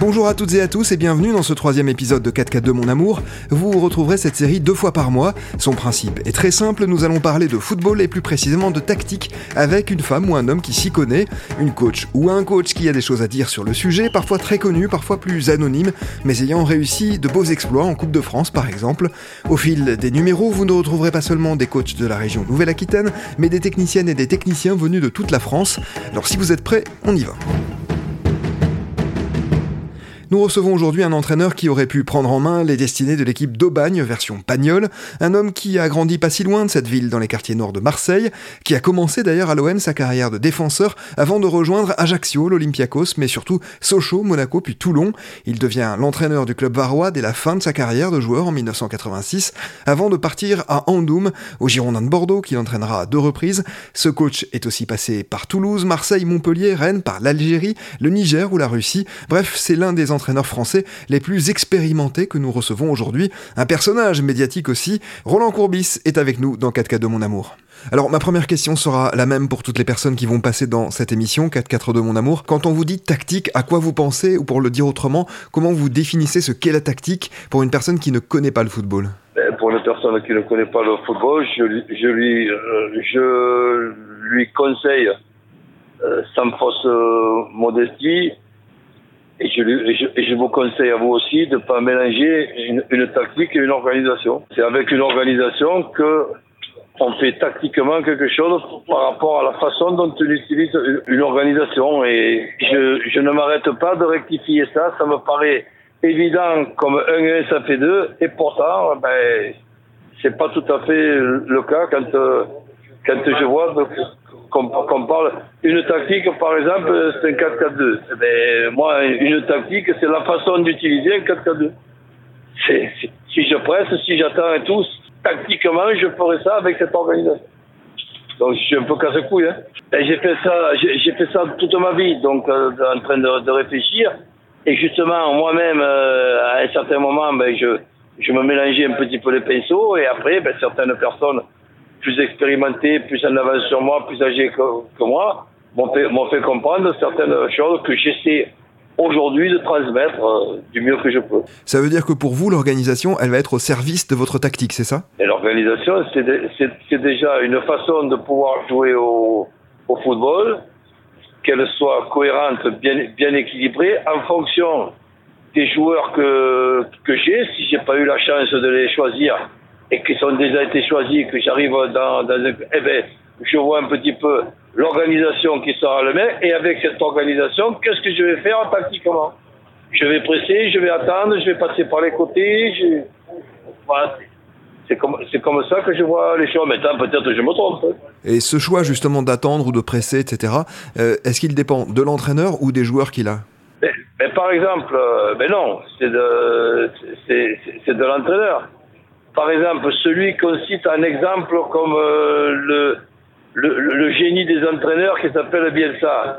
Bonjour à toutes et à tous et bienvenue dans ce troisième épisode de 4K2 Mon Amour. Vous retrouverez cette série deux fois par mois. Son principe est très simple, nous allons parler de football et plus précisément de tactique avec une femme ou un homme qui s'y connaît, une coach ou un coach qui a des choses à dire sur le sujet, parfois très connu, parfois plus anonyme, mais ayant réussi de beaux exploits en Coupe de France par exemple. Au fil des numéros, vous ne retrouverez pas seulement des coachs de la région Nouvelle-Aquitaine, mais des techniciennes et des techniciens venus de toute la France. Alors si vous êtes prêts, on y va. Nous recevons aujourd'hui un entraîneur qui aurait pu prendre en main les destinées de l'équipe d'Aubagne version Pagnol, un homme qui a grandi pas si loin de cette ville dans les quartiers nord de Marseille, qui a commencé d'ailleurs à l'OM sa carrière de défenseur avant de rejoindre Ajaccio, l'Olympiakos, mais surtout Sochaux, Monaco puis Toulon. Il devient l'entraîneur du club varois dès la fin de sa carrière de joueur en 1986, avant de partir à Andoum, au Girondin de Bordeaux, qu'il entraînera à deux reprises. Ce coach est aussi passé par Toulouse, Marseille, Montpellier, Rennes, par l'Algérie, le Niger ou la Russie. Bref, c'est l'un des français les plus expérimentés que nous recevons aujourd'hui. Un personnage médiatique aussi. Roland Courbis est avec nous dans 4K de mon amour. Alors ma première question sera la même pour toutes les personnes qui vont passer dans cette émission 4 de mon amour. Quand on vous dit tactique, à quoi vous pensez? Ou pour le dire autrement, comment vous définissez ce qu'est la tactique pour une personne qui ne connaît pas le football? Ben, Pour une personne qui ne connaît pas le football, je, lui, euh, conseille euh, sans fausse euh, modestie et je, vous conseille à vous aussi de ne pas mélanger une, tactique et une organisation. C'est avec une organisation que on fait tactiquement quelque chose par rapport à la façon dont on utilise une organisation. Et je, ne m'arrête pas de rectifier ça. Ça me paraît évident comme 1 et 1, ça fait 2. Et pourtant, ben, c'est pas tout à fait le cas quand, quand je vois qu'on parle. Une tactique, par exemple, c'est un 4-4-2. Eh moi, une tactique, c'est la façon d'utiliser un 4-4-2. Si je presse, si j'attends et tout, tactiquement, je ferai ça avec cette organisation. Donc, je suis un peu casse-couille. Hein. J'ai fait ça, j'ai fait ça toute ma vie, donc euh, en train de, de, réfléchir. Et justement, moi-même, euh, à un certain moment, ben, je, je me mélangeais un petit peu les pinceaux. Et après, ben, certaines personnes plus expérimentés, plus en avance sur moi, plus âgés que, moi, m'ont fait, fait, comprendre certaines choses que j'essaie aujourd'hui de transmettre euh, du mieux que je peux. Ça veut dire que pour vous, l'organisation, elle va être au service de votre tactique, c'est ça? L'organisation, c'est déjà une façon de pouvoir jouer au, au football, qu'elle soit cohérente, bien, bien équilibrée, en fonction des joueurs que, que j'ai. Si j'ai pas eu la chance de les choisir, et qui ont déjà été choisis, que j'arrive dans, dans un, eh ben, je vois un petit peu l'organisation qui sera le même, et avec cette organisation, qu'est-ce que je vais faire tactiquement Je vais presser, je vais attendre, je vais passer par les côtés, je... voilà. C'est comme, comme ça que je vois les choses. Maintenant, peut-être je me trompe. Et ce choix justement d'attendre ou de presser, etc., euh, est-ce qu'il dépend de l'entraîneur ou des joueurs qu'il a? Mais, Par exemple, euh, ben non, c'est de, de l'entraîneur par exemple, celui qu'on cite en exemple comme euh, le, le, génie des entraîneurs qui s'appelle Bielsa.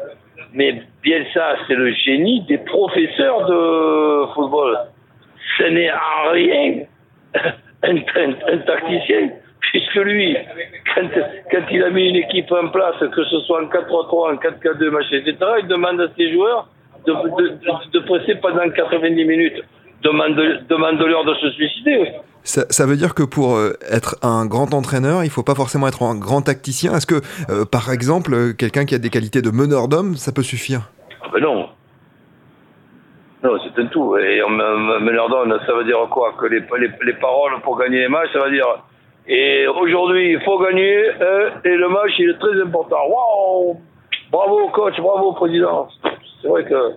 Mais Bielsa, c'est le génie des professeurs de football. Ce n'est en rien un, tacticien, puisque lui, quand, il a mis une équipe en place, que ce soit en 4-3-3, en 4-4-2, machin, etc., il demande à ses joueurs de, de, de, de presser pendant 90 minutes. Demande-leur de se suicider. Ça, ça, veut dire que pour euh, être un grand entraîneur, il faut pas forcément être un grand tacticien. Est-ce que, euh, par exemple, euh, quelqu'un qui a des qualités de meneur d'homme, ça peut suffire? Ah ben Non. Non, c'est un tout. Et meneur d'homme, ça veut dire quoi? Que les, les, les, paroles pour gagner les matchs, ça veut dire. Et aujourd'hui, il faut gagner et le match, il est très important. Waouh Bravo coach, bravo président. C'est vrai que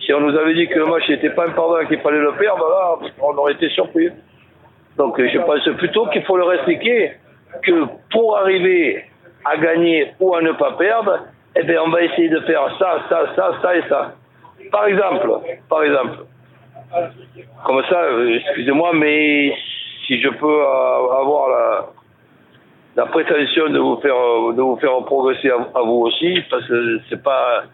si on nous avait dit que le match n'était pas important qu'il fallait le perdre, là, on aurait été surpris. Donc je pense plutôt qu'il faut leur expliquer que pour arriver à gagner ou à ne pas perdre, eh bien on va essayer de faire ça, ça, ça, ça et ça. Par exemple, par exemple, comme ça, euh, excusez-moi, mais si je peux avoir la, la prétention de vous faire de vous faire progresser à, vous aussi, parce que c'est pas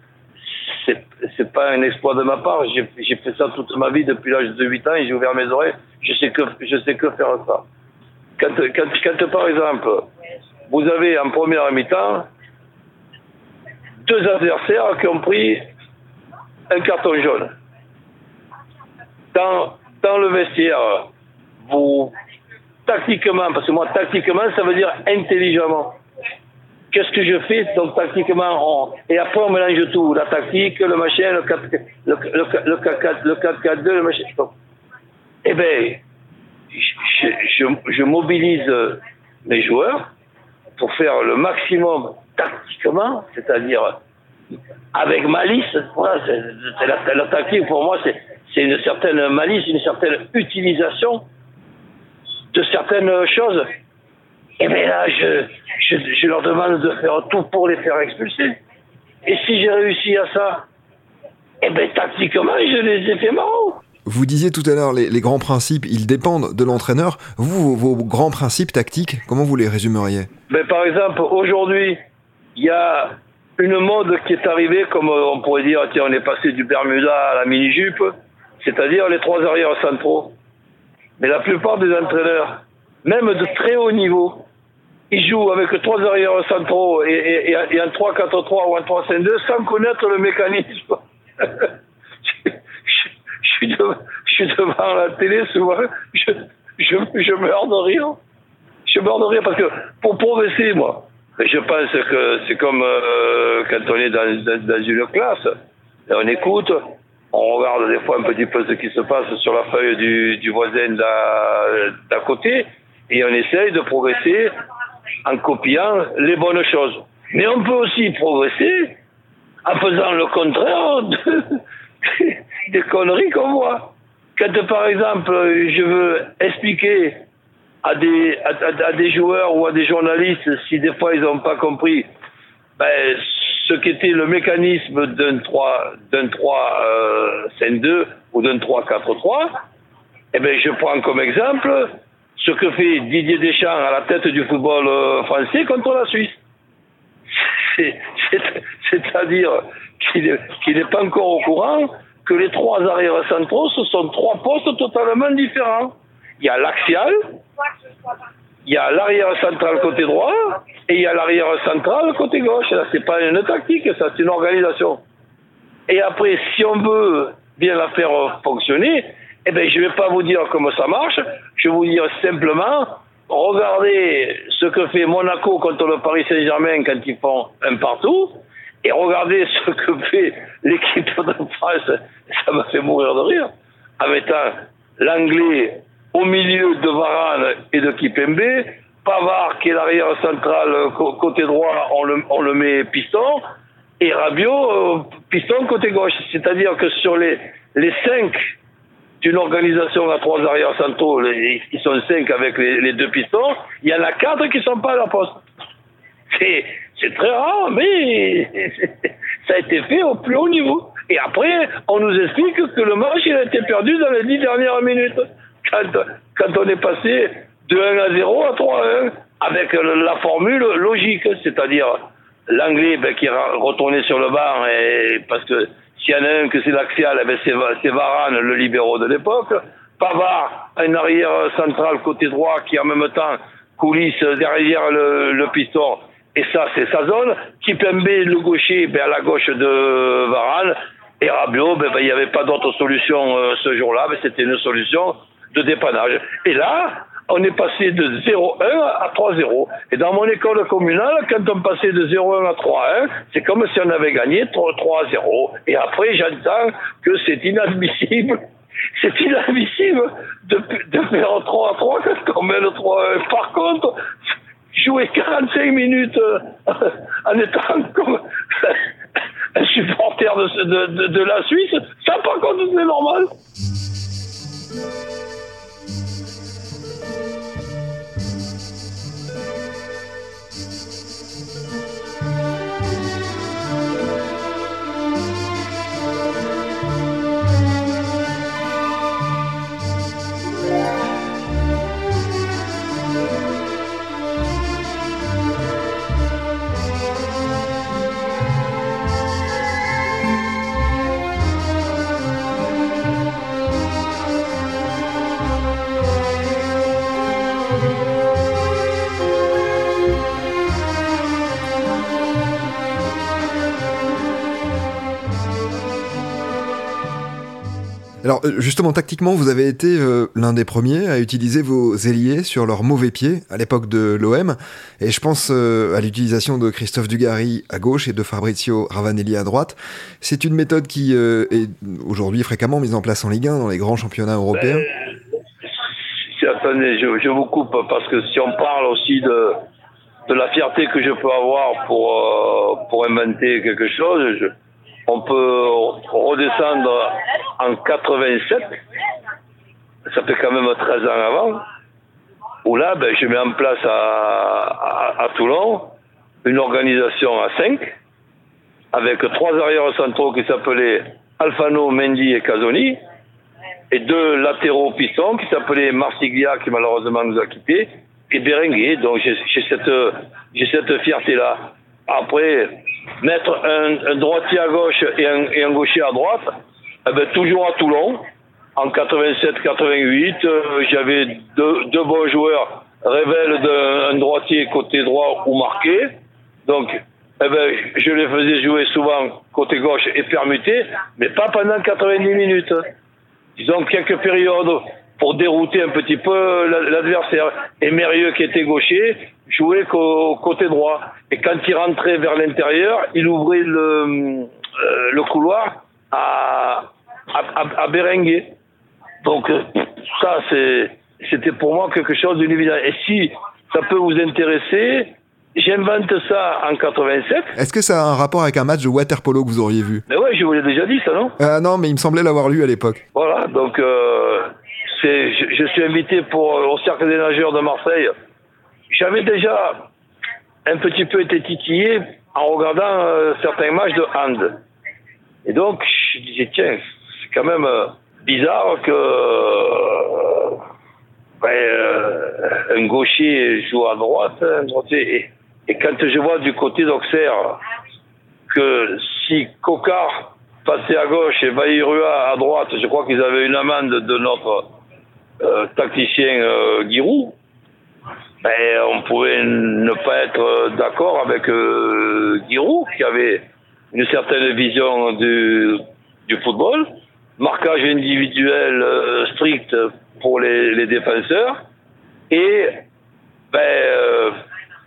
c'est pas un exploit de ma part. J'ai fait ça toute ma vie depuis l'âge de 8 ans et j'ai ouvert mes oreilles. Je sais que, je sais que faire ça. Quand, quand, quand par exemple, vous avez en première mi-temps deux adversaires qui ont pris un carton jaune. dans, dans le vestiaire, vous, tactiquement, parce que moi, tactiquement, ça veut dire intelligemment. Qu'est-ce que je fais Donc, tactiquement, on, et après, on mélange tout. La tactique, le machin, le 4 le, le, 4 le 4-4-2, le machin. Eh bien, je, je, je mobilise mes joueurs pour faire le maximum tactiquement, c'est-à-dire avec malice. Voilà, c'est la, la, tactique pour moi, c'est une certaine malice, une certaine utilisation de certaines choses. Et bien là, je, je, je, leur demande de faire tout pour les faire expulser. Et si j'ai réussi à ça, et bien tactiquement, je les ai fait marrant. Vous disiez tout à l'heure, les, les, grands principes, ils dépendent de l'entraîneur. Vous, vos, vos, grands principes tactiques, comment vous les résumeriez? Ben, Par exemple, aujourd'hui, il y a une mode qui est arrivée, comme on pourrait dire, tiens, on est passé du Bermuda à la mini-jupe, c'est-à-dire les trois arrières centraux. Mais la plupart des entraîneurs, même de très haut niveau, ils jouent avec trois arrières centraux et, et, et un 3-4-3 ou un 3-5-2 sans connaître le mécanisme. je, je, je, suis devant, la télé souvent, je meurs de rire. Je meurs de rire parce que pour progresser, moi, je pense que c'est comme euh, quand on est dans, dans, dans une classe, on écoute, on regarde des fois un petit peu ce qui se passe sur la feuille du, voisin d'à côté et on essaye de progresser en copiant les bonnes choses. Mais on peut aussi progresser en faisant le contraire de, des conneries qu'on voit. Quand par exemple je veux expliquer à des, à, à, des joueurs ou à des journalistes si des fois ils n'ont pas compris ben, ce qu'était le mécanisme d'un 3, d'un 3 euh, 5-2 ou d'un 3-4-3, eh ben, je prends comme exemple ce que fait Didier Deschamps à la tête du football euh, français contre la Suisse. C'est-à-dire qu'il n'est qu pas encore au courant que les trois arrières centraux, ce sont trois postes totalement différents. Il y a l'axial, il y a l'arrière central côté droit et il y a l'arrière central côté gauche. Là, c'est pas une tactique, ça, c'est une organisation. Et après, si on veut bien la faire fonctionner, eh ben, je vais pas vous dire comment ça marche. Je vais vous dire simplement, regardez ce que fait Monaco contre le Paris Saint-Germain quand ils font un partout. Et regardez ce que fait l'équipe de France. Ça m'a fait mourir de rire. En mettant l'anglais au milieu de Varane et de Kipembe. Pavard, qui est l'arrière central côté droit, on le, met piston. Et Rabiot, euh, piston côté gauche. C'est-à-dire que sur les, les cinq d'une organisation à trois arrières centraux, les, ils sont cinq avec les, deux pistons, il y en a quatre qui sont pas à la poste. C'est, très rare, mais ça a été fait au plus haut niveau. Et après, on nous explique que le match a été perdu dans les dix dernières minutes quand, on est passé de 1 à 0 à 3 à 1 avec la formule logique, c'est-à-dire l'anglais ben, qui est retourné sur le banc parce que s'il y en a un que c'est l'axial, eh ben c'est Varane, le libéraux de l'époque. Pavard, un arrière central côté droit qui en même temps coulisse derrière le, piston. Et ça, c'est sa zone. Kipembe, le gaucher, ben, à la gauche de Varane. Et Rabiot, ben, il n'y avait pas d'autre solution euh, ce jour-là, mais c'était une solution de dépannage. Et là, on est passé de 0,1 à 3,0. Et dans mon école communale, quand on passait de 0,1 à 3,1, c'est comme si on avait gagné 3,0. Et après, j'entends que c'est inadmissible. C'est inadmissible de, faire 3 à 3 quand on met le 3 1. Par contre, jouer 45 minutes euh, en étant comme un supporter de la Suisse, ça par contre c'est normal. Alors euh, justement, tactiquement, vous avez été euh, l'un des premiers à utiliser vos ailiers sur leur mauvais pied à l'époque de l'OM. Et je pense euh, à l'utilisation de Christophe Dugarry à gauche et de Fabrizio Ravanelli à droite. C'est une méthode qui est aujourd'hui fréquemment mise en place en Ligue 1 dans les grands championnats européens. Ben, attendez, je, vous coupe parce que si on parle aussi de, de la fierté que je peux avoir pour, pour inventer quelque chose, on peut redescendre en 87, ça fait quand même 13 ans avant, où là, ben, je mets en place à, Toulon une organisation à 5, avec trois arrières centraux qui s'appelaient Alfano, Mendy et Casoni, et deux latéraux pistons qui s'appelaient Marsiglia, qui malheureusement nous a quittés, et Berenguer. Donc j'ai cette, cette fierté-là. Après, mettre un, droitier à gauche et un, gaucher à droite, eh ben, toujours à Toulon. En 87-88, euh, j'avais deux, deux, bons joueurs, révèle d'un droitier côté droit ou marqué. Donc, eh ben, je les faisais jouer souvent côté gauche et permuté, mais pas pendant 90 minutes. Disons quelques périodes pour dérouter un petit peu l'adversaire. Et Mérieux, qui était gaucher, jouait côté droit. Et quand il rentrait vers l'intérieur, il ouvrait le, euh, le couloir à, à, à Berenguer. Donc ça, c'était pour moi quelque chose d'une évidence. Et si ça peut vous intéresser, j'invente ça en 87. Est-ce que ça a un rapport avec un match de waterpolo que vous auriez vu? Mais ouais, je vous l'ai déjà dit ça, non? Ah Non, mais il me semblait l'avoir lu à l'époque. Voilà, donc euh, je, je, suis invité pour, au Cercle des nageurs de Marseille j'avais déjà un petit peu été titillé en regardant euh, certains matchs de hand. Et donc, je disais, tiens, c'est quand même euh, bizarre que euh, ben, un gaucher joue à droite, un. Et, quand je vois du côté d'Auxerre que si Cocard passait à gauche et Bayrua à droite, je crois qu'ils avaient une amende de notre tacticien Giroud, ben, on pouvait ne pas être d'accord avec euh, Giroud, qui avait une certaine vision du, football, marquage individuel euh, strict pour les, défenseurs, et ben, euh,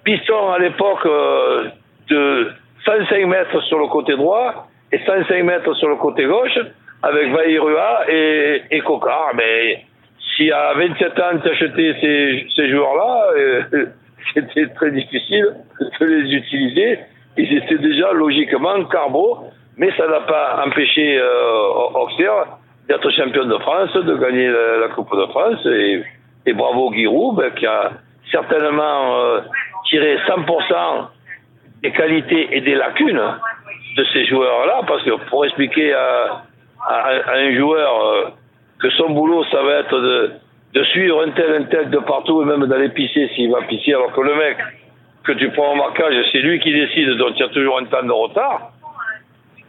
piston à l'époque euh, de 105 mètres sur le côté droit et 105 mètres sur le côté gauche, avec Vairua et, et. Mais si à 27 ans tu achetais ces, ces joueurs-là, euh, c'était très difficile de les utiliser. Ils étaient déjà logiquement carbo, mais ça n'a pas empêché euh, Auxerre d'être champion de France, de gagner la, Coupe de France. Et, bravo Giroud, ben, qui a certainement euh, tiré 100% des qualités et des lacunes de ces joueurs-là, parce que pour expliquer à, à, à un joueur euh, que son boulot, ça va être de, de suivre un tel, un tel de partout et même d'aller pisser s'il va pisser, alors que le mec que tu prends en marquage, c'est lui qui décide, donc il y a toujours un temps de retard.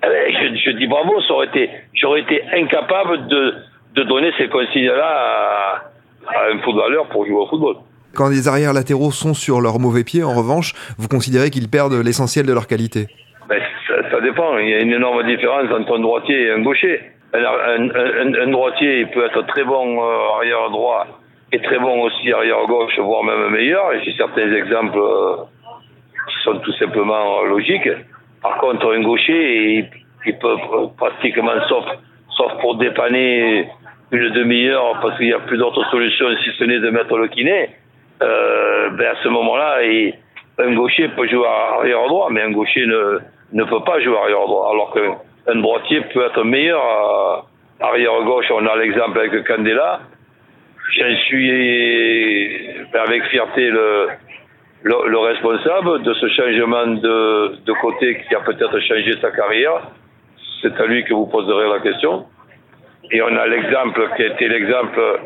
Eh ben, je, dis bravo, été, j'aurais été incapable de, de donner ces consignes-là à, un footballeur pour jouer au football. Quand les arrières latéraux sont sur leur mauvais pied, en revanche, vous considérez qu'ils perdent l'essentiel de leur qualité? Ben, ça, ça, dépend. Il y a une énorme différence entre un droitier et un gaucher un, droitier il peut être très bon euh, arrière droit et très bon aussi arrière gauche, voire même meilleur. J'ai certains exemples euh, qui sont tout simplement logiques. Par contre, un gaucher, il, peut pratiquement, sauf, pour dépanner une demi-heure, parce qu'il n'y a plus d'autres solutions si ce n'est de mettre le kiné, euh, ben à ce moment-là, un gaucher peut jouer arrière droit, mais un gaucher ne, ne peut pas jouer arrière droit. Alors que un droitier peut être meilleur à arrière gauche. On a l'exemple avec Candela. J'en suis avec fierté le, le, responsable de ce changement de, de côté qui a peut-être changé sa carrière. C'est à lui que vous poserez la question. Et on a l'exemple qui a été l'exemple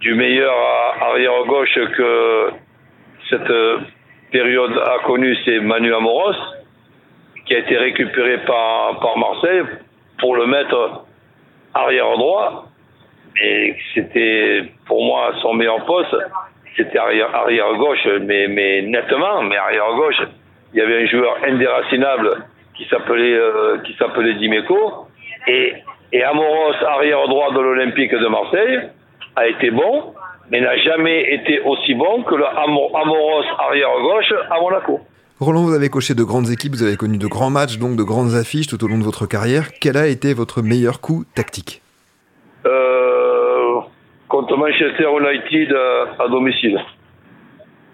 du meilleur arrière gauche que cette période a connu, c'est Manu Amoros qui a été récupéré par, par Marseille pour le mettre arrière droit. Et c'était pour moi son meilleur poste, c'était arrière, arrière gauche, mais, mais nettement, mais arrière gauche. Il y avait un joueur indéracinable qui s'appelait euh, Dimeco et, Et Amoros, arrière droit de l'Olympique de Marseille, a été bon, mais n'a jamais été aussi bon que le Amoros arrière gauche à Monaco. Roland, vous avez coché de grandes équipes, vous avez connu de grands matchs, donc de grandes affiches tout au long de votre carrière. Quel a été votre meilleur coup tactique euh, Contre Manchester United euh, à, domicile.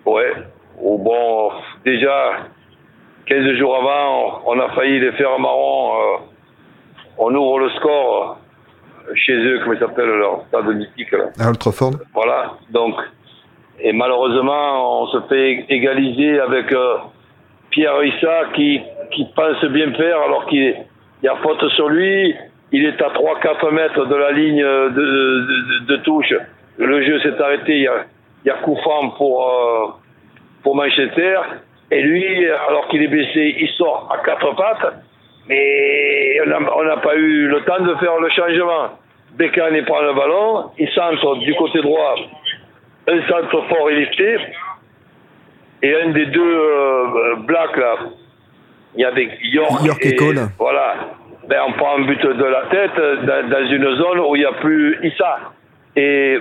Ouais. bon, déjà, 15 jours avant, on a failli les faire marron. Euh, on ouvre le score chez eux, comment ils s'appelle leur stade mystique là. À Old Voilà, donc, et malheureusement, on se fait égaliser avec Pierre Issa qui, qui pense bien faire alors qu'il y a faute sur lui. Il est à 3-4 mètres de la ligne de, de, touche. Le jeu s'est arrêté. Il y a, il y a coup franc pour, euh, pour Manchester. Et lui, alors qu'il est blessé, il sort à quatre pattes. Mais on n'a pas eu le temps de faire le changement. Bécane prend le ballon. Il centre du côté droit. Un centre fort et lifté. Et un des deux euh, blacks, là, il y avait York, et, Cole. Voilà. Ben, on prend un but de la tête dans, une zone où il n'y a plus Issa. Et,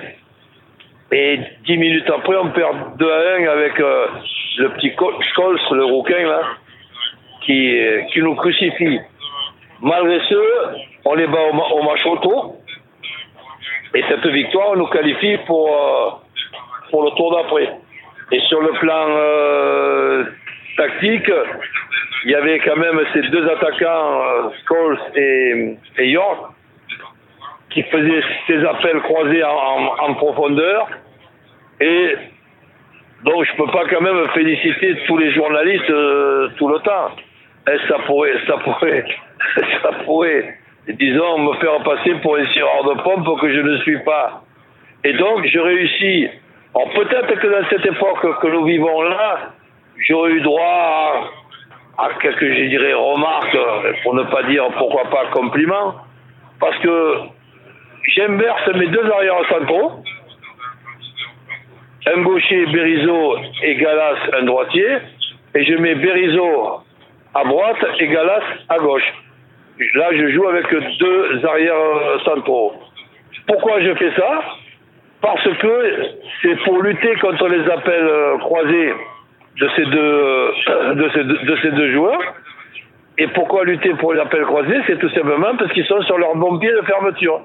et dix minutes après, on perd 2 à 1 avec euh, le petit Scholes, le rouquin, là, qui, qui nous crucifie. Malgré ce, on les bat au, match auto. Et cette victoire nous qualifie pour, euh, pour le tour d'après. Et sur le plan euh, tactique, il y avait quand même ces deux attaquants, euh, Scholes et, York, qui faisaient ces appels croisés en, profondeur. Et donc je peux pas quand même féliciter tous les journalistes euh, tout le temps. Et ça pourrait, ça pourrait, ça pourrait, disons, me faire passer pour un sireur de pompe que je ne suis pas. Et donc, je réussis peut-être que dans cette époque que nous vivons là, j'aurais eu droit à, quelques, je dirais, remarques, pour ne pas dire pourquoi pas compliments, parce que j'inverse mes deux arrières centraux, un gaucher Berizot et Galas un droitier, et je mets Berizot à droite et Galas à gauche. Là, je joue avec deux arrières centraux. Pourquoi je fais ça? Parce que c'est pour lutter contre les appels euh, croisés de ces deux, euh, de ces deux, de ces deux joueurs. Et pourquoi lutter pour les appels croisés? C'est tout simplement parce qu'ils sont sur leur bon pied de fermeture.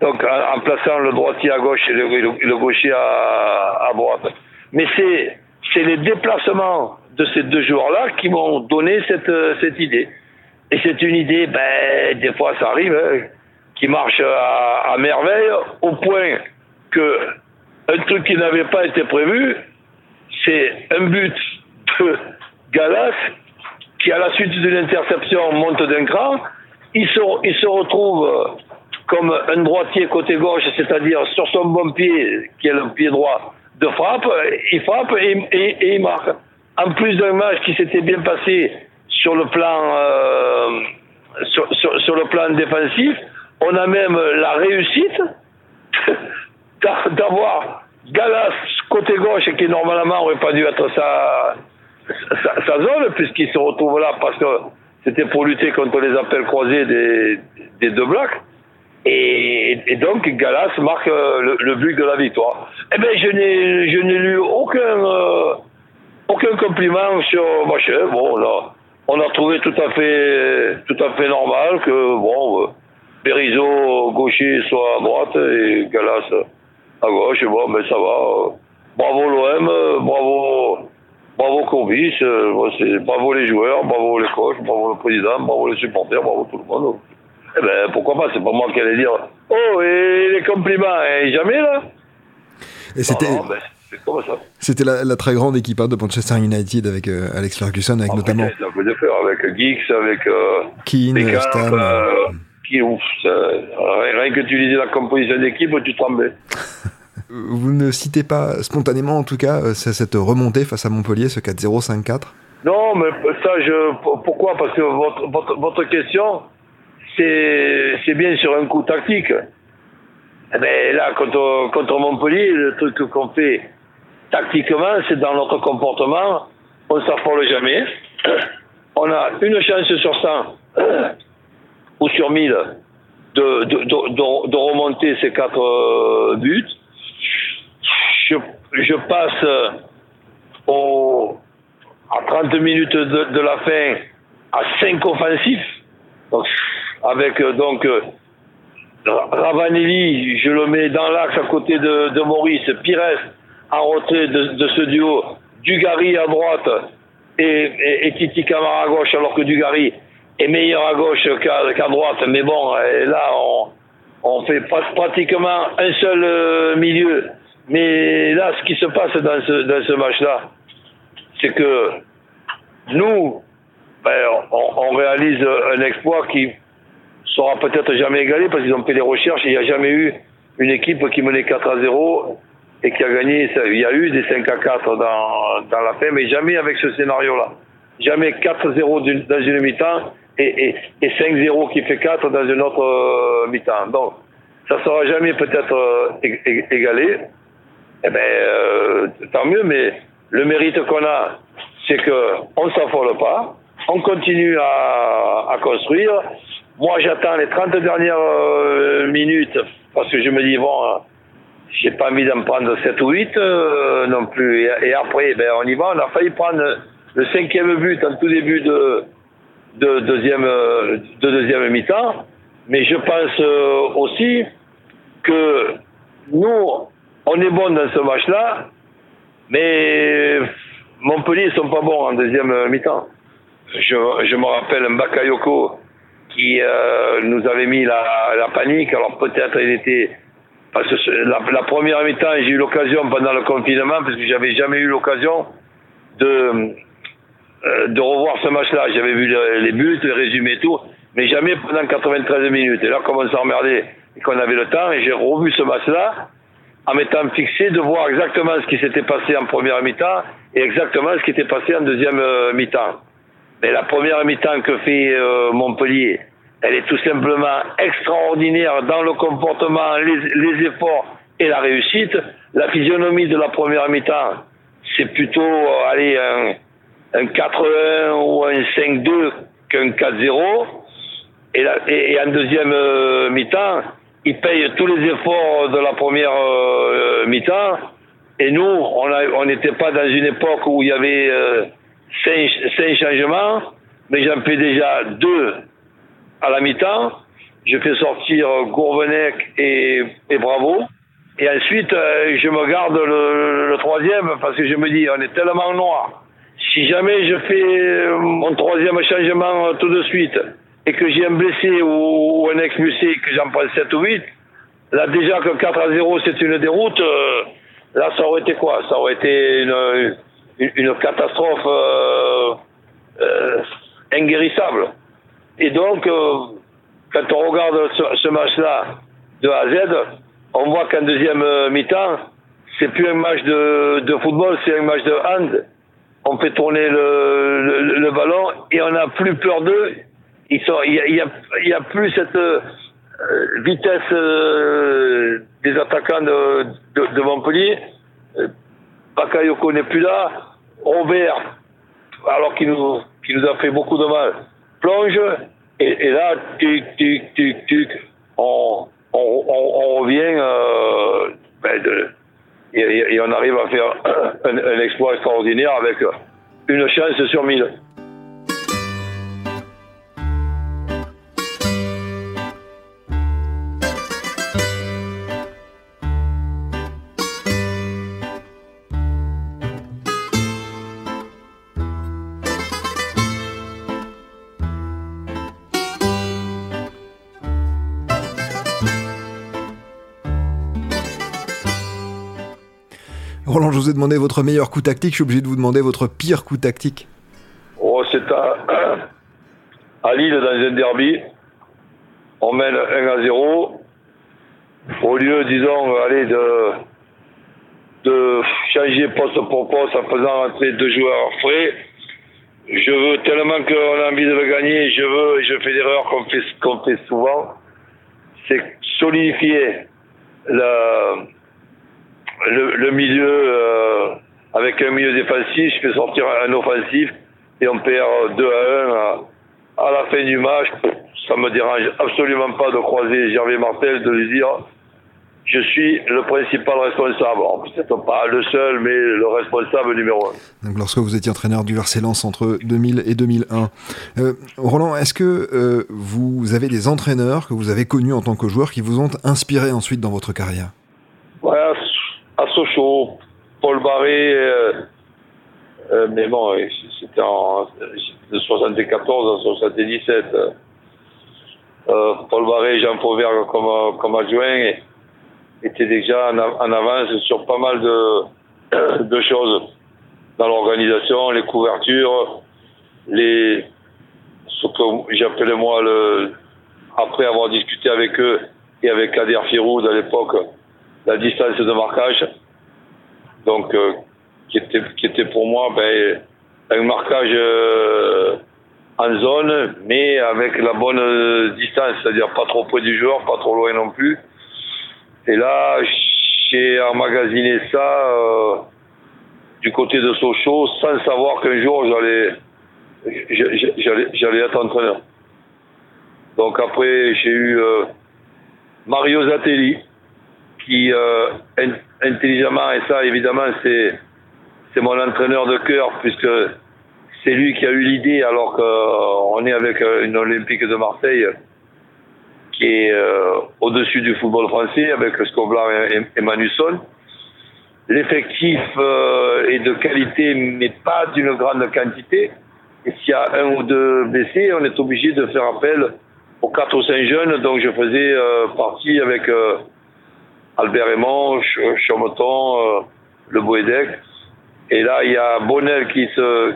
Donc en, plaçant le droitier à gauche et le, gaucher à, à, droite. Mais c'est, c'est les déplacements de ces deux joueurs-là qui m'ont donné cette, cette idée. Et c'est une idée, ben, des fois ça arrive, hein, qui marche à, à merveille, au point que un truc qui n'avait pas été prévu, c'est un but de Galas qui, à la suite d'une interception, monte d'un cran. Il se, il se retrouve comme un droitier côté gauche, c'est-à-dire sur son bon pied, qui est le pied droit, de frappe. Il frappe et, il marque. En plus d'un match qui s'était bien passé sur le plan, euh, sur le plan défensif, on a même la réussite d'avoir Galas côté gauche qui normalement aurait pas dû être sa, zone puisqu'il se retrouve là parce que c'était pour lutter contre les appels croisés des, deux blocs. Et, donc Galas marque euh, le, but de la victoire. Eh bien, je n'ai je n'ai lu aucun euh, aucun compliment sur machin. Bon là, on a trouvé tout à fait tout à fait normal que bon, euh, gaucher soit à droite et Galas à gauche, bon, mais ça va. Bravo l'OM, bravo, bravo Courbis, euh, bravo les joueurs, bravo les coachs, bravo le président, bravo les supporters, bravo tout le monde. Eh ben, pourquoi pas, c'est pas moi qui allais dire, oh, et les compliments, et jamais là Et c'était... Ben, c'était la, la, très grande équipe hein, de Manchester United avec euh, Alex Ferguson, avec notamment. Avec Geeks, avec. Euh, Keane, Stam. Euh, qui, ouf, rien que tu lisais la composition d'équipe, tu tremblais. Vous ne citez pas spontanément, en tout cas, euh, cette remontée face à Montpellier, ce 4-0, 5-4 Non, mais ça, je. Pourquoi? Parce que votre, votre, votre question, c'est bien sur un coup tactique. Eh ben, là, contre, contre Montpellier, le truc qu'on fait tactiquement, c'est dans notre comportement, on ne s'affole jamais. On a une chance sur 100 sur 1000 de, de, de, de remonter ces quatre euh, buts. Je, je passe au, à 30 minutes de, la fin à 5 offensifs. Avec euh, donc euh, Ravanelli, je le mets dans l'axe à côté de, Maurice, Pires en retrait de, ce duo, Dugarry à droite et, et, et Titi Camara à gauche, alors que Dugarry est meilleur à gauche qu'à droite. Mais bon, là, on, fait pratiquement un seul euh, milieu. Mais là, ce qui se passe dans ce, match-là, c'est que nous, ben, on, réalise un exploit qui sera peut-être jamais égalé parce qu'ils ont fait des recherches. Il n'y a jamais eu une équipe qui menait 4 à 0 et qui a gagné. Il y a eu des 5 à 4 dans, dans la fin, mais jamais avec ce scénario-là. Jamais 4-0 dans une mi-temps et, et, et 5-0 qui fait 4 dans une autre euh, mi-temps. Donc, ça sera jamais peut-être euh, égalé. Eh ben, euh, tant mieux, mais le mérite qu'on a, c'est qu'on ne s'affole pas, on continue à, construire. Moi, j'attends les 30 dernières minutes parce que je me dis, bon, j'ai pas envie d'en prendre 7 ou 8 euh, non plus. Et, et, après, ben, on y va. On a failli prendre le cinquième but en tout début de, de deuxième, de deuxième mi-temps. Mais je pense euh, aussi que nous, on est bon dans ce match-là, mais Montpellier ne sont pas bons en deuxième mi-temps. Je, me rappelle un Bakayoko qui euh, nous avait mis la, la panique. Alors peut-être il était... Parce que la, la première mi-temps, j'ai eu l'occasion pendant le confinement, parce que j'avais jamais eu l'occasion de, euh, de revoir ce match-là. J'avais vu les, buts, les résumés et tout, mais jamais pendant 93 minutes. Et là, comme on emmerdé et qu'on avait le temps, et j'ai revu ce match-là en m'étant fixé de voir exactement ce qui s'était passé en première mi-temps et exactement ce qui était passé en deuxième euh, mi-temps. Mais la première mi-temps que fait euh, Montpellier, elle est tout simplement extraordinaire dans le comportement, les, efforts et la réussite. La physionomie de la première mi-temps, c'est plutôt, allez, un, un 4-1 ou un 5-2 qu'un 4-0. Et, et, et, en deuxième euh, mi-temps, ils payent tous les efforts de la première euh, mi-temps. Et nous, on n'était on pas dans une époque où il y avait euh, cinq, changements, mais j'en fais déjà deux à la mi-temps. Je fais sortir Gourvenec et, et Bravo. Et ensuite, euh, je me garde le, le, troisième parce que je me dis, on est tellement noir. Si jamais je fais mon troisième changement tout de suite, et que j'ai un blessé ou, un expulsé, que j'en prends 7 ou 8, là déjà que 4 à 0 c'est une déroute, euh, là ça aurait été quoi? Ça aurait été une, catastrophe euh, euh, inguérissable. Et donc, euh, quand on regarde ce, match-là de A à Z, on voit qu'en deuxième euh, mi-temps, c'est plus un match de football, c'est un match de hand. On fait tourner le, ballon et on n'a plus peur d'eux il n'y a, y a, plus cette euh, vitesse euh, des attaquants de, de, Montpellier. Euh, Bakayoko n'est plus là. Robert, alors qu'il nous, qui nous a fait beaucoup de mal, plonge. Et, là, tic, tic, tic, tic, on, on, on, on revient euh, ben de, et, on arrive à faire un, un exploit extraordinaire avec une chance sur mille. Vous demandé votre meilleur coup tactique, je suis obligé de vous demander votre pire coup tactique. Oh, c'est à, à Lille dans un derby. On mène 1 à 0. Au lieu, disons, allez, de, changer poste pour poste en faisant entrer deux joueurs frais, je veux tellement qu'on a envie de gagner, je veux, et je fais l'erreur qu'on fait, fait souvent, c'est solidifier la, le, milieu euh, avec un milieu défensif, je fais sortir un offensif et on perd 2 à 1 à, la fin du match, ça me dérange absolument pas de croiser Gervais Martel, de lui dire je suis le principal responsable. Peut-être pas le seul, mais le responsable numéro un. Lorsque vous étiez entraîneur du RC Lens entre 2000 et 2001, euh, Roland, est-ce que euh, vous avez des entraîneurs que vous avez connus en tant que joueur qui vous ont inspiré ensuite dans votre carrière? À Sochaux, Paul Barré, euh, euh, mais bon, c'était en de 74 à 77. Euh, Paul Barré, Jean Fauvert comme, comme adjoint étaient déjà en, en, avance sur pas mal de, de choses dans l'organisation, les couvertures, les ce que j'appelais moi le après avoir discuté avec eux et avec Kader Firoud à l'époque la distance de marquage. Donc euh, qui était qui était pour moi ben, un marquage euh, en zone mais avec la bonne distance c'est-à-dire pas trop près du joueur pas trop loin non plus. Et là j'ai emmagasiné ça euh, du côté de Sochaux sans savoir qu'un jour j'allais j'allais être entraîneur. Donc après j'ai eu Mario Zatelli qui euh, in, intelligemment et ça évidemment c'est c'est mon entraîneur de cœur puisque c'est lui qui a eu l'idée alors qu'on est avec une Olympique de Marseille qui est euh, au-dessus du football français avec Scoblar et, et Manusson l'effectif euh, est de qualité, mais pas d'une grande quantité. Et s'il y a un ou deux blessés, on est obligé de faire appel aux quatre ou cinq jeunes. Donc je faisais euh, partie avec euh, Albert Raymond, Chaumeton, euh, Le Boédec. Et là, il y a Bonnel qui se,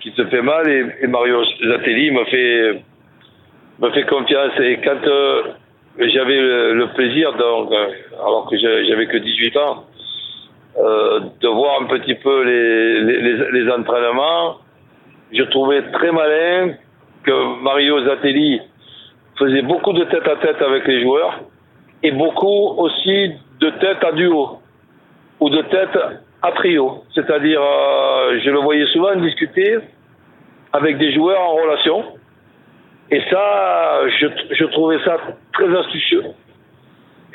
qui se fait mal et, Mario Zatelli me fait, me fait confiance. Et quand j'avais le, plaisir, donc, alors que j'avais que 18 ans, euh, de voir un petit peu les, les, les, entraînements. Je trouvais très malin que Mario Zatelli faisait beaucoup de tête à tête avec les joueurs et beaucoup aussi de tête à duo ou de tête à trio. C'est-à-dire, euh, je le voyais souvent discuter avec des joueurs en relation. Et ça, je, je trouvais ça très astucieux.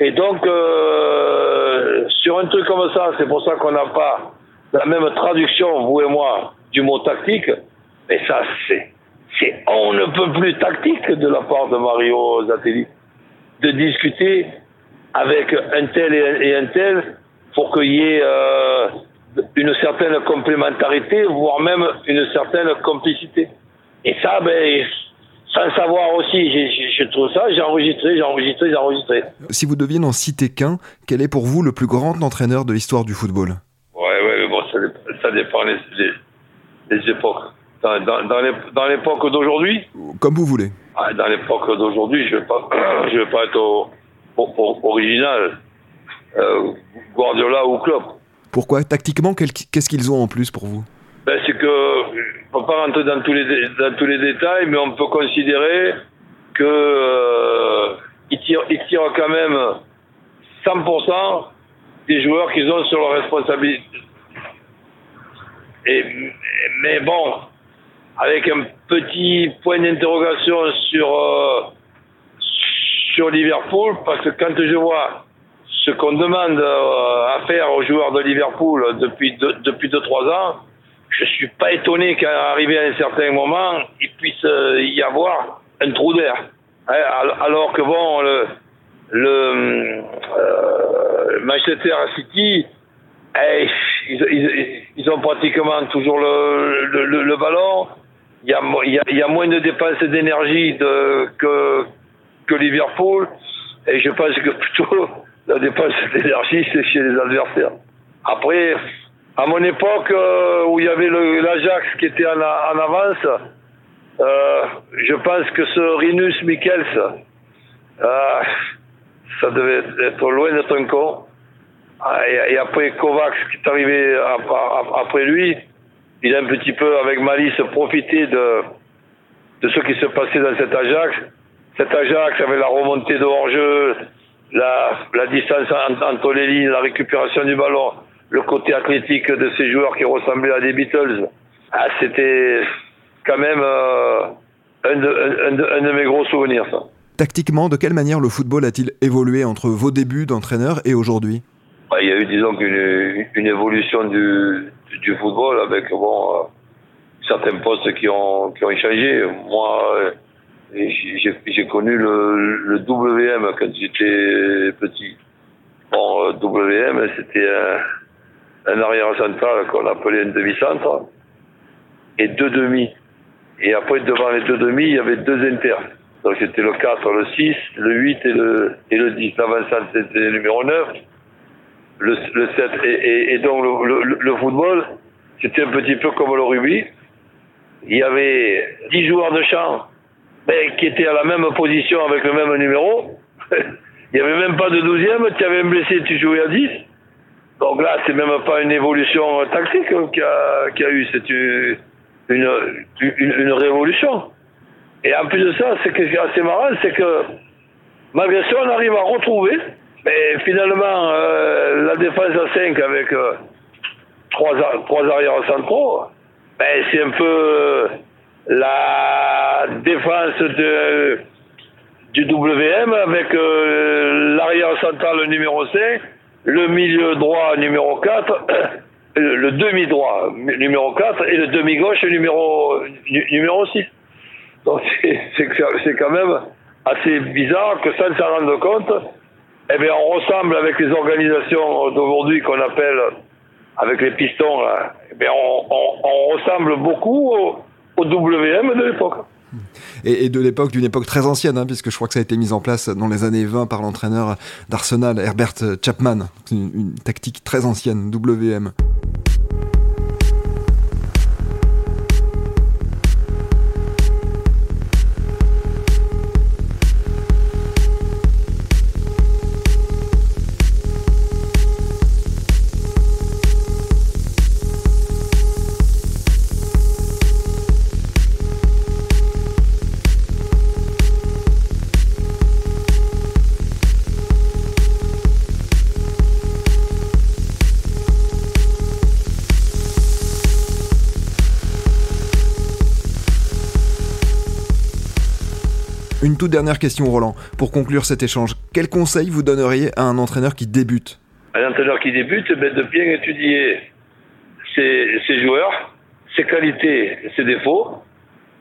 Et donc, euh, sur un truc comme ça, c'est pour ça qu'on n'a pas la même traduction, vous et moi, du mot tactique. Mais ça, c'est, c'est on ne peut plus tactique de la part de Mario Zatelli. De discuter avec un tel et un tel pour qu'il y ait euh, une certaine complémentarité, voire même une certaine complicité. Et ça, ben, sans savoir aussi, je, je trouve ça, j'ai enregistré, j'ai enregistré, j'ai enregistré. Si vous deviez n'en citer qu'un, quel est pour vous le plus grand entraîneur de l'histoire du football? Ouais, ouais, bon, ça, ça dépend des les, époques. Dans, dans, dans l'époque d'aujourd'hui? Comme vous voulez. Ah, dans l'époque d'aujourd'hui, je ne vais vais pas être au, au, au, original. Euh, Guardiola ou Klopp. Pourquoi? Tactiquement, qu'est-ce qu'ils ont en plus pour vous? Ben, C'est que on ne peut pas rentrer dans tous les dans tous les détails, mais on peut considérer que euh, ils tirent ils tirent quand même 100% des joueurs qu'ils ont sur leur responsabilité. Et mais bon, avec un petit point d'interrogation sur euh, sur Liverpool, parce que quand je vois ce qu'on demande euh, à faire aux joueurs de Liverpool depuis deux, depuis deux ans je suis pas étonné qu'à arriver à un certain moment, il puisse y avoir un trou d'air. Alors que bon, le, le euh, Manchester City, eh, ils, ils, ont pratiquement toujours le, le ballon. Il y, a, moins de dépenses d'énergie que, que Liverpool. Et je pense que plutôt la dépense d'énergie, c'est chez les adversaires. Après, à mon époque, euh, où il y avait l'Ajax qui était en, avance, euh, je pense que ce Rinus Michels, euh, ça devait être loin d'être un con. Et, et, après Kovacs qui est arrivé après lui, il a un petit peu avec malice profité de, de ce qui se passait dans cet Ajax. Cet Ajax avait la remontée de hors-jeu, la, la distance entre les lignes, la récupération du ballon le côté athlétique de ces joueurs qui ressemblaient à des Beatles. Ah, c'était quand même euh, un de, mes gros souvenirs, ça. Tactiquement, de quelle manière le football a-t-il évolué entre vos débuts d'entraîneur et aujourd'hui? Bah, Il y a eu, disons, une, une évolution du, du, football avec bon, euh, certains postes qui ont, qui ont changé. Moi, euh, j'ai connu le, le, WM quand j'étais petit. Bon, euh, WM, c'était un, arrière central qu'on appelait un demi-centre et deux demi. Et après, devant les deux demi, il y avait deux inters. Donc c'était le 4, le 6, le 8 et le, et le 10. L'avancante, c'était le numéro 9, le, le 7. Et, donc le, football, c'était un petit peu comme le rugby. Il y avait 10 joueurs de champ ben, qui étaient à la même position avec le même numéro. il n'y avait même pas de 12e. Tu avais un blessé, tu jouais à 10. Donc là, c'est même pas une évolution tactique qu'il y a, qu a eu. C'est une, une, révolution. Et en plus de ça, ce qui est assez marrant, c'est que malgré ça, on arrive à retrouver, mais finalement, euh, la défense à 5 avec euh, trois, trois arrières centraux, ben, c'est un peu la défense de, du WM avec euh, l'arrière central numéro 5, le milieu droit numéro 4 le, demi-droit numéro 4 et le demi-gauche numéro, numéro 6. Donc c'est quand même assez bizarre que sans s'en rendre compte, eh bien, on ressemble avec les organisations d'aujourd'hui qu'on appelle avec les pistons, eh bien, on, ressemble beaucoup au, WM de l'époque. Et, de l'époque, d'une époque très ancienne, hein, puisque je crois que ça a été mis en place dans les années 20 par l'entraîneur d'Arsenal, Herbert Chapman. une tactique très ancienne, WM. Une toute dernière question, Roland, pour conclure cet échange. Quel conseil vous donneriez à un entraîneur qui débute Un entraîneur qui débute, ben, de bien étudier ses, joueurs, ses qualités, ses défauts,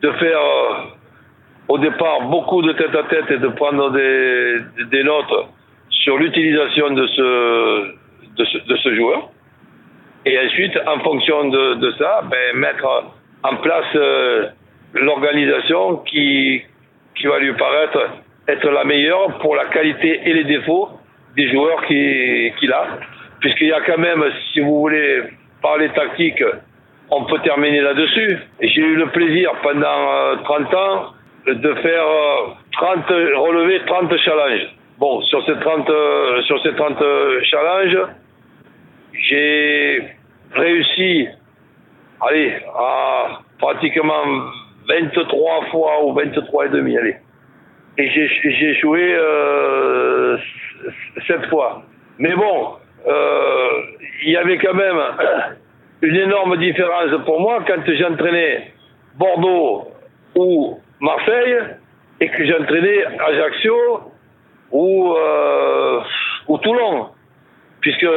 de faire euh, au départ beaucoup de tête à tête et de prendre des, notes sur l'utilisation de ce, joueur. Et ensuite, en fonction de, ça, ben, mettre en place euh, l'organisation qui, qui va lui paraître être la meilleure pour la qualité et les défauts des joueurs qu'il a. Puisqu'il y a quand même, si vous voulez parler tactique, on peut terminer là-dessus. J'ai eu le plaisir pendant 30 euh, ans de faire 30, euh, relever 30 challenges. Bon, sur ces 30, euh, sur ces 30 challenges, j'ai réussi, allez, à pratiquement 23 fois ou 23 et demi, allez. Et j'ai joué euh, 7 fois. Mais bon, euh, il y avait quand même une énorme différence pour moi quand j'entraînais Bordeaux ou Marseille et que j'entraînais Ajaccio ou, euh, ou Toulon. Puisque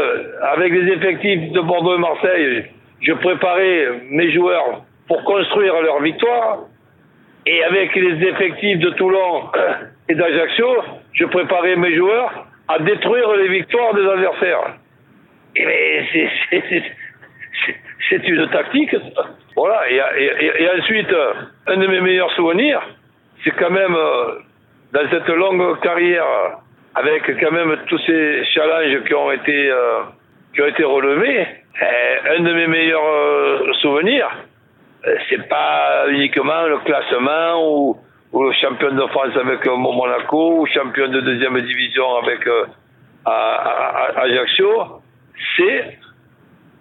avec les effectifs de Bordeaux et Marseille, je préparais mes joueurs pour construire leur victoire. Et avec les effectifs de Toulon et d'Ajaccio, je préparais mes joueurs à détruire les victoires des adversaires. Et c'est une tactique. Voilà. Et, ensuite, un de mes meilleurs souvenirs, c'est quand même euh, dans cette longue carrière, avec quand même tous ces challenges qui ont été, euh, qui ont été relevés, eh, un de mes meilleurs euh, souvenirs, euh, c'est pas uniquement le classement ou, le champion de France avec euh, Monaco ou champion de deuxième division avec euh, Ajaccio, c'est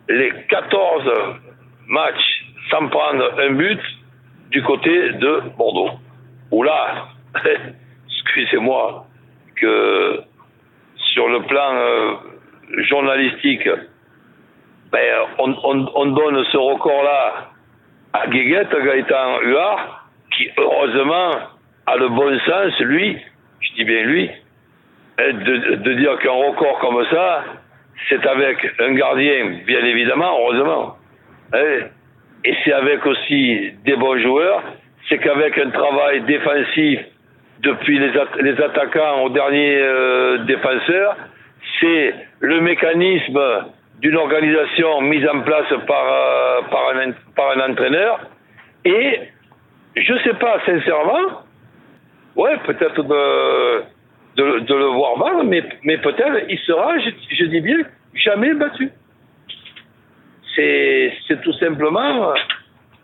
les 14 matchs sans prendre un but du côté de Bordeaux. Où là, excusez-moi, que sur le plan journalistique, ben, on, donne ce record-là à Guéguette, Gaëtan Huard, qui heureusement a le bon sens, lui, je dis bien lui, de, de dire qu'un record comme ça, c'est avec un gardien, bien évidemment, heureusement. Hein. Et c'est avec aussi des bons joueurs, c'est qu'avec un travail défensif depuis les, les attaquants aux derniers euh, défenseurs, c'est le mécanisme d'une organisation mise en place par, euh, par, un, par un entraîneur. Et je ne sais pas sincèrement, ouais, peut-être de, de, le voir mal, mais, mais peut-être il sera, je, dis bien, jamais battu. C'est tout simplement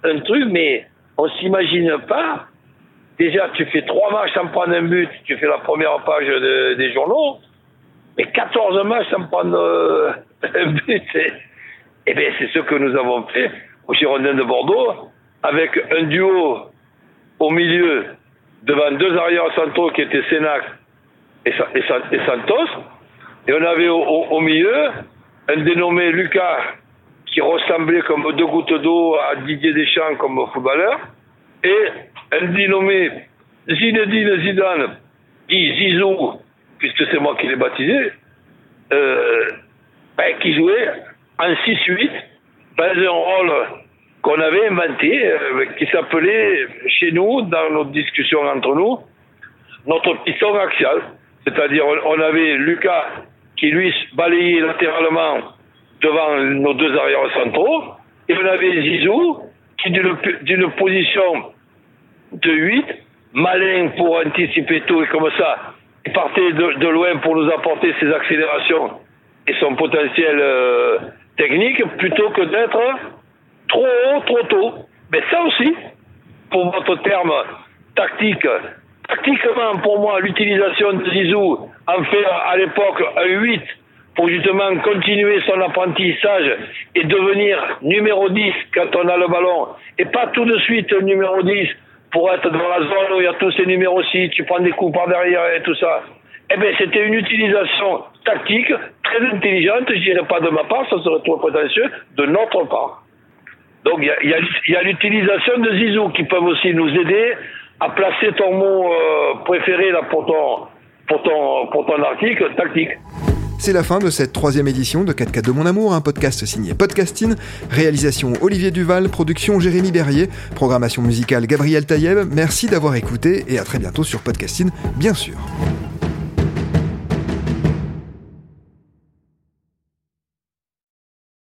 un truc, mais on s'imagine pas. Déjà, tu fais trois matchs sans prendre un but, tu fais la première page de, des journaux, mais 14 matchs sans prendre euh, Eh bien, c'est ce que nous avons fait au Girondin de Bordeaux, avec un duo au milieu, devant deux arrières centraux qui étaient Sénac et, Santos, et on avait au, au, milieu un dénommé Lucas qui ressemblait comme deux gouttes d'eau à Didier Deschamps comme footballeur, et un dénommé Zinedine Zidane, dit Zizou, puisque c'est moi qui l'ai baptisé, euh, ben, qui jouait en 6-8 dans un rôle qu'on avait inventé, euh, qui s'appelait chez nous, dans nos discussions entre nous, notre piston axial. C'est-à-dire, on avait Lucas qui lui balayait latéralement devant nos deux arrières centraux, et on avait Zizou qui d'une position de 8, malin pour anticiper tout et comme ça, partait de, loin pour nous apporter ses accélérations et son potentiel euh, technique plutôt que d'être trop haut, trop tôt. Mais ça aussi, pour votre terme tactique, tactiquement pour moi, l'utilisation de Zizou en fait à l'époque un 8 pour justement continuer son apprentissage et devenir numéro 10 quand on a le ballon et pas tout de suite numéro 10 pour être dans la zone où il y a tous ces numéros aussi, tu prends des coups par derrière et tout ça. Eh bien, c'était une utilisation tactique très intelligente, je dirais pas de ma part, ça serait trop prétentieux, de notre part. Donc, il y a, l'utilisation de Zizou qui peuvent aussi nous aider à placer ton mot euh, préféré là, pour, ton, pour, ton, pour ton article, tactique. C'est la fin de cette troisième édition de 4K de mon amour, un podcast signé Podcasting, réalisation Olivier Duval, production Jérémy Berrier, programmation musicale Gabriel Taïeb. Merci d'avoir écouté et à très bientôt sur Podcasting, bien sûr.